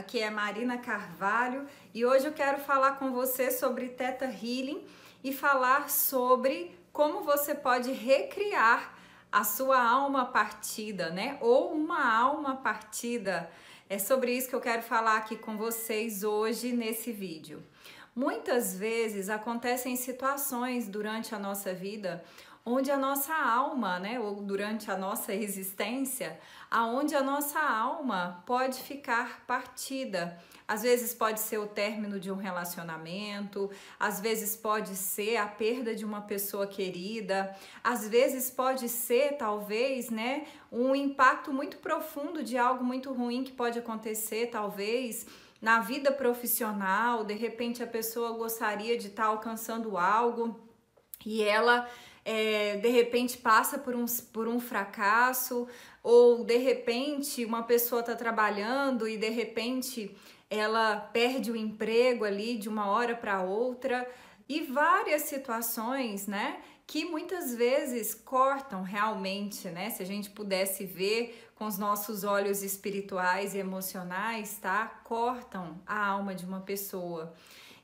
Aqui é Marina Carvalho e hoje eu quero falar com você sobre Teta Healing e falar sobre como você pode recriar a sua alma partida, né? Ou uma alma partida. É sobre isso que eu quero falar aqui com vocês hoje nesse vídeo. Muitas vezes acontecem situações durante a nossa vida onde a nossa alma, né, ou durante a nossa existência, aonde a nossa alma pode ficar partida. Às vezes pode ser o término de um relacionamento, às vezes pode ser a perda de uma pessoa querida, às vezes pode ser talvez, né, um impacto muito profundo de algo muito ruim que pode acontecer, talvez na vida profissional, de repente a pessoa gostaria de estar alcançando algo e ela é, de repente passa por um, por um fracasso, ou de repente uma pessoa está trabalhando e de repente ela perde o emprego ali de uma hora para outra, e várias situações, né? Que muitas vezes cortam realmente, né? Se a gente pudesse ver com os nossos olhos espirituais e emocionais, tá? Cortam a alma de uma pessoa.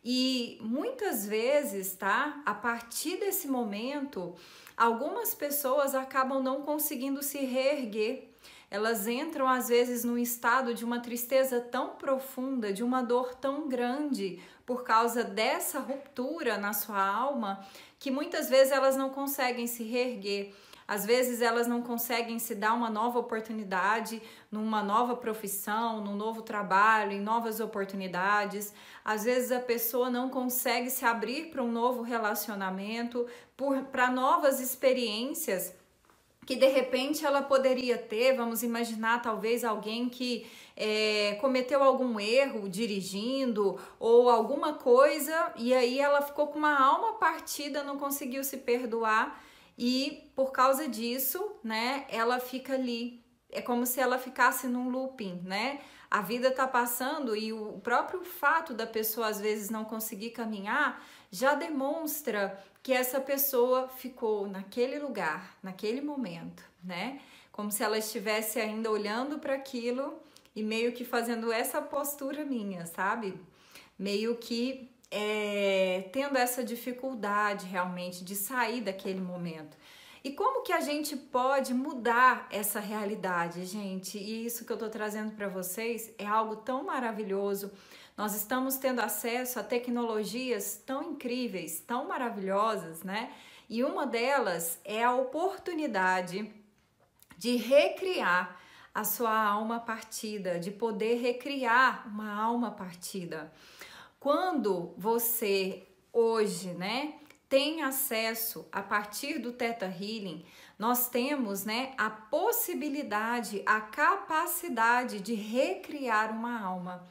E muitas vezes, tá? A partir desse momento, algumas pessoas acabam não conseguindo se reerguer. Elas entram às vezes num estado de uma tristeza tão profunda, de uma dor tão grande por causa dessa ruptura na sua alma, que muitas vezes elas não conseguem se reerguer. Às vezes elas não conseguem se dar uma nova oportunidade numa nova profissão, num novo trabalho, em novas oportunidades. Às vezes a pessoa não consegue se abrir para um novo relacionamento, para novas experiências que de repente ela poderia ter. Vamos imaginar talvez alguém que é, cometeu algum erro dirigindo ou alguma coisa e aí ela ficou com uma alma partida, não conseguiu se perdoar e por causa disso, né, ela fica ali. É como se ela ficasse num looping, né? A vida tá passando e o próprio fato da pessoa às vezes não conseguir caminhar já demonstra que essa pessoa ficou naquele lugar, naquele momento, né? Como se ela estivesse ainda olhando para aquilo e meio que fazendo essa postura minha, sabe? Meio que é, tendo essa dificuldade realmente de sair daquele momento. E como que a gente pode mudar essa realidade, gente? E isso que eu tô trazendo para vocês é algo tão maravilhoso. Nós estamos tendo acesso a tecnologias tão incríveis, tão maravilhosas, né? E uma delas é a oportunidade de recriar a sua alma partida, de poder recriar uma alma partida. Quando você hoje, né, tem acesso a partir do Theta Healing, nós temos, né, a possibilidade, a capacidade de recriar uma alma.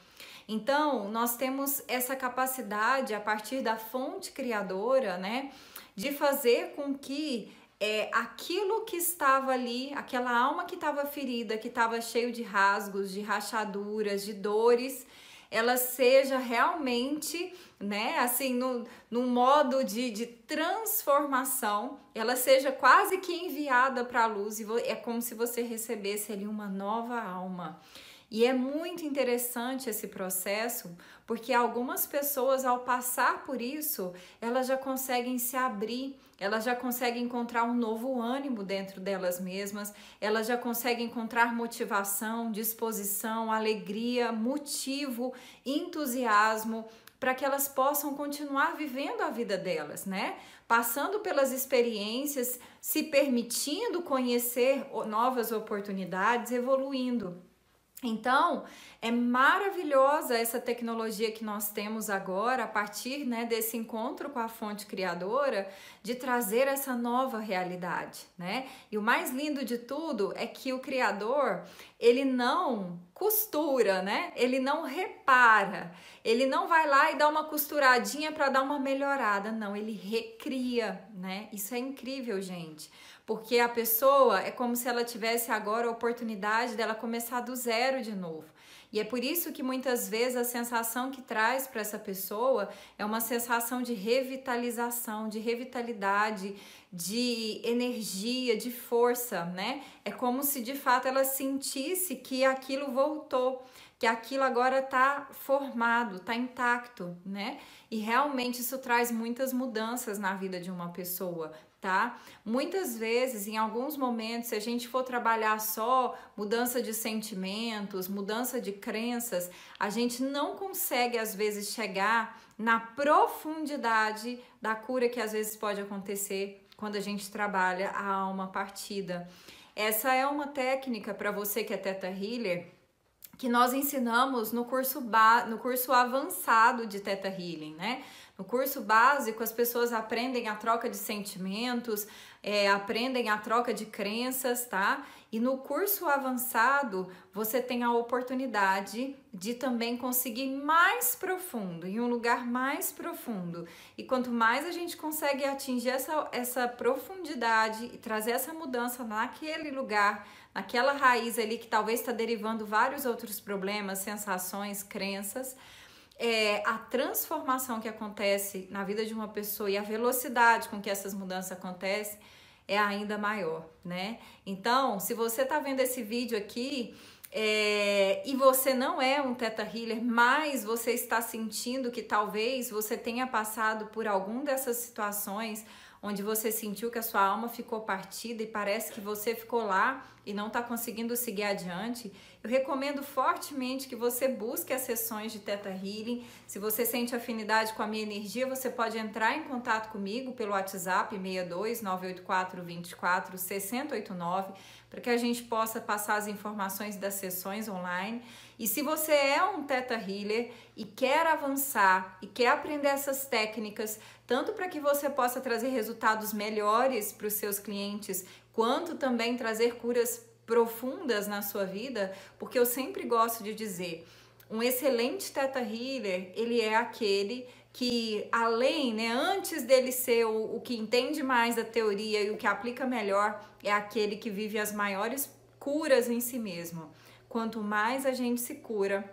Então, nós temos essa capacidade a partir da fonte criadora, né, de fazer com que é, aquilo que estava ali, aquela alma que estava ferida, que estava cheio de rasgos, de rachaduras, de dores, ela seja realmente, né, assim, no, num modo de, de transformação, ela seja quase que enviada para a luz e é como se você recebesse ali uma nova alma. E é muito interessante esse processo, porque algumas pessoas, ao passar por isso, elas já conseguem se abrir, elas já conseguem encontrar um novo ânimo dentro delas mesmas, elas já conseguem encontrar motivação, disposição, alegria, motivo, entusiasmo para que elas possam continuar vivendo a vida delas, né? Passando pelas experiências, se permitindo conhecer novas oportunidades, evoluindo. Então, é maravilhosa essa tecnologia que nós temos agora, a partir né, desse encontro com a fonte criadora, de trazer essa nova realidade, né? E o mais lindo de tudo é que o Criador, ele não costura, né? Ele não repara, ele não vai lá e dá uma costuradinha para dar uma melhorada, não, ele recria, né? Isso é incrível, gente porque a pessoa é como se ela tivesse agora a oportunidade dela começar do zero de novo. E é por isso que muitas vezes a sensação que traz para essa pessoa é uma sensação de revitalização, de revitalidade, de energia, de força, né? É como se de fato ela sentisse que aquilo voltou, que aquilo agora está formado, está intacto, né? E realmente isso traz muitas mudanças na vida de uma pessoa, tá? Muitas vezes, em alguns momentos, se a gente for trabalhar só mudança de sentimentos, mudança de crenças, a gente não consegue às vezes chegar na profundidade da cura que às vezes pode acontecer quando a gente trabalha a alma partida. Essa é uma técnica para você que é Teta Healer que nós ensinamos no curso, ba no curso avançado de Teta Healing, né? No curso básico, as pessoas aprendem a troca de sentimentos, é, aprendem a troca de crenças, tá? E no curso avançado, você tem a oportunidade de também conseguir mais profundo, em um lugar mais profundo. E quanto mais a gente consegue atingir essa, essa profundidade e trazer essa mudança naquele lugar, naquela raiz ali que talvez está derivando vários outros problemas, sensações, crenças é, a transformação que acontece na vida de uma pessoa e a velocidade com que essas mudanças acontecem é ainda maior, né? Então, se você está vendo esse vídeo aqui é, e você não é um Teta Healer, mas você está sentindo que talvez você tenha passado por algum dessas situações onde você sentiu que a sua alma ficou partida e parece que você ficou lá e não está conseguindo seguir adiante, eu recomendo fortemente que você busque as sessões de Teta Healing. Se você sente afinidade com a minha energia, você pode entrar em contato comigo pelo WhatsApp 62 984 24 6089 para que a gente possa passar as informações das sessões online. E se você é um Teta Healer e quer avançar e quer aprender essas técnicas, tanto para que você possa trazer resultados melhores para os seus clientes, quanto também trazer curas profundas na sua vida, porque eu sempre gosto de dizer, um excelente Teta Healer, ele é aquele que além, né, antes dele ser o, o que entende mais da teoria e o que aplica melhor, é aquele que vive as maiores curas em si mesmo. Quanto mais a gente se cura,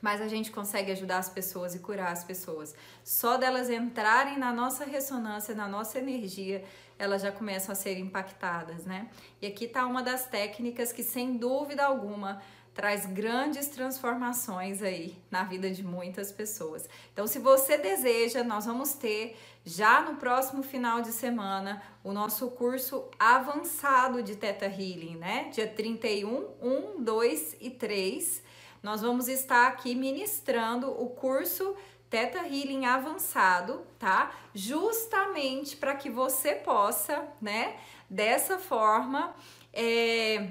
mais a gente consegue ajudar as pessoas e curar as pessoas. Só delas entrarem na nossa ressonância, na nossa energia, elas já começam a ser impactadas, né? E aqui está uma das técnicas que, sem dúvida alguma, traz grandes transformações aí na vida de muitas pessoas. Então, se você deseja, nós vamos ter já no próximo final de semana o nosso curso avançado de Teta Healing, né? Dia 31, 1, 2 e 3. Nós vamos estar aqui ministrando o curso Teta Healing avançado, tá? Justamente para que você possa, né, dessa forma, é,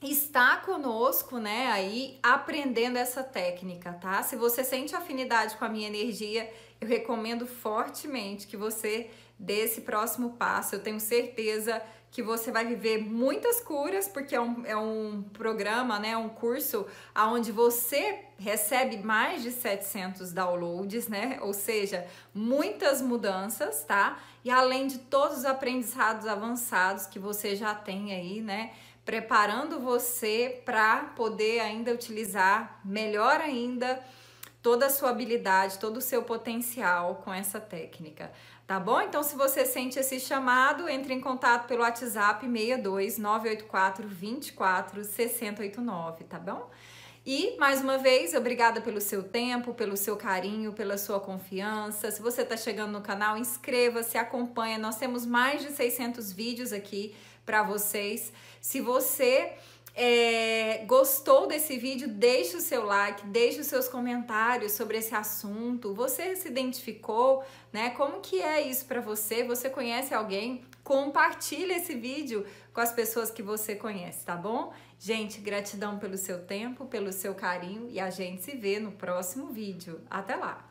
está conosco, né, aí aprendendo essa técnica, tá? Se você sente afinidade com a minha energia, eu recomendo fortemente que você dê esse próximo passo. Eu tenho certeza que você vai viver muitas curas, porque é um, é um programa, né, um curso onde você recebe mais de 700 downloads, né, ou seja, muitas mudanças, tá? E além de todos os aprendizados avançados que você já tem aí, né, preparando você para poder ainda utilizar melhor ainda toda a sua habilidade, todo o seu potencial com essa técnica. Tá bom? Então, se você sente esse chamado, entre em contato pelo WhatsApp 62 984 24 6089, tá bom? E, mais uma vez, obrigada pelo seu tempo, pelo seu carinho, pela sua confiança. Se você está chegando no canal, inscreva-se, acompanha. Nós temos mais de 600 vídeos aqui para vocês. Se você é, gostou desse vídeo, deixe o seu like, deixe os seus comentários sobre esse assunto. Você se identificou, né? Como que é isso para você? Você conhece alguém? Compartilhe esse vídeo com as pessoas que você conhece, tá bom? Gente, gratidão pelo seu tempo, pelo seu carinho e a gente se vê no próximo vídeo. Até lá!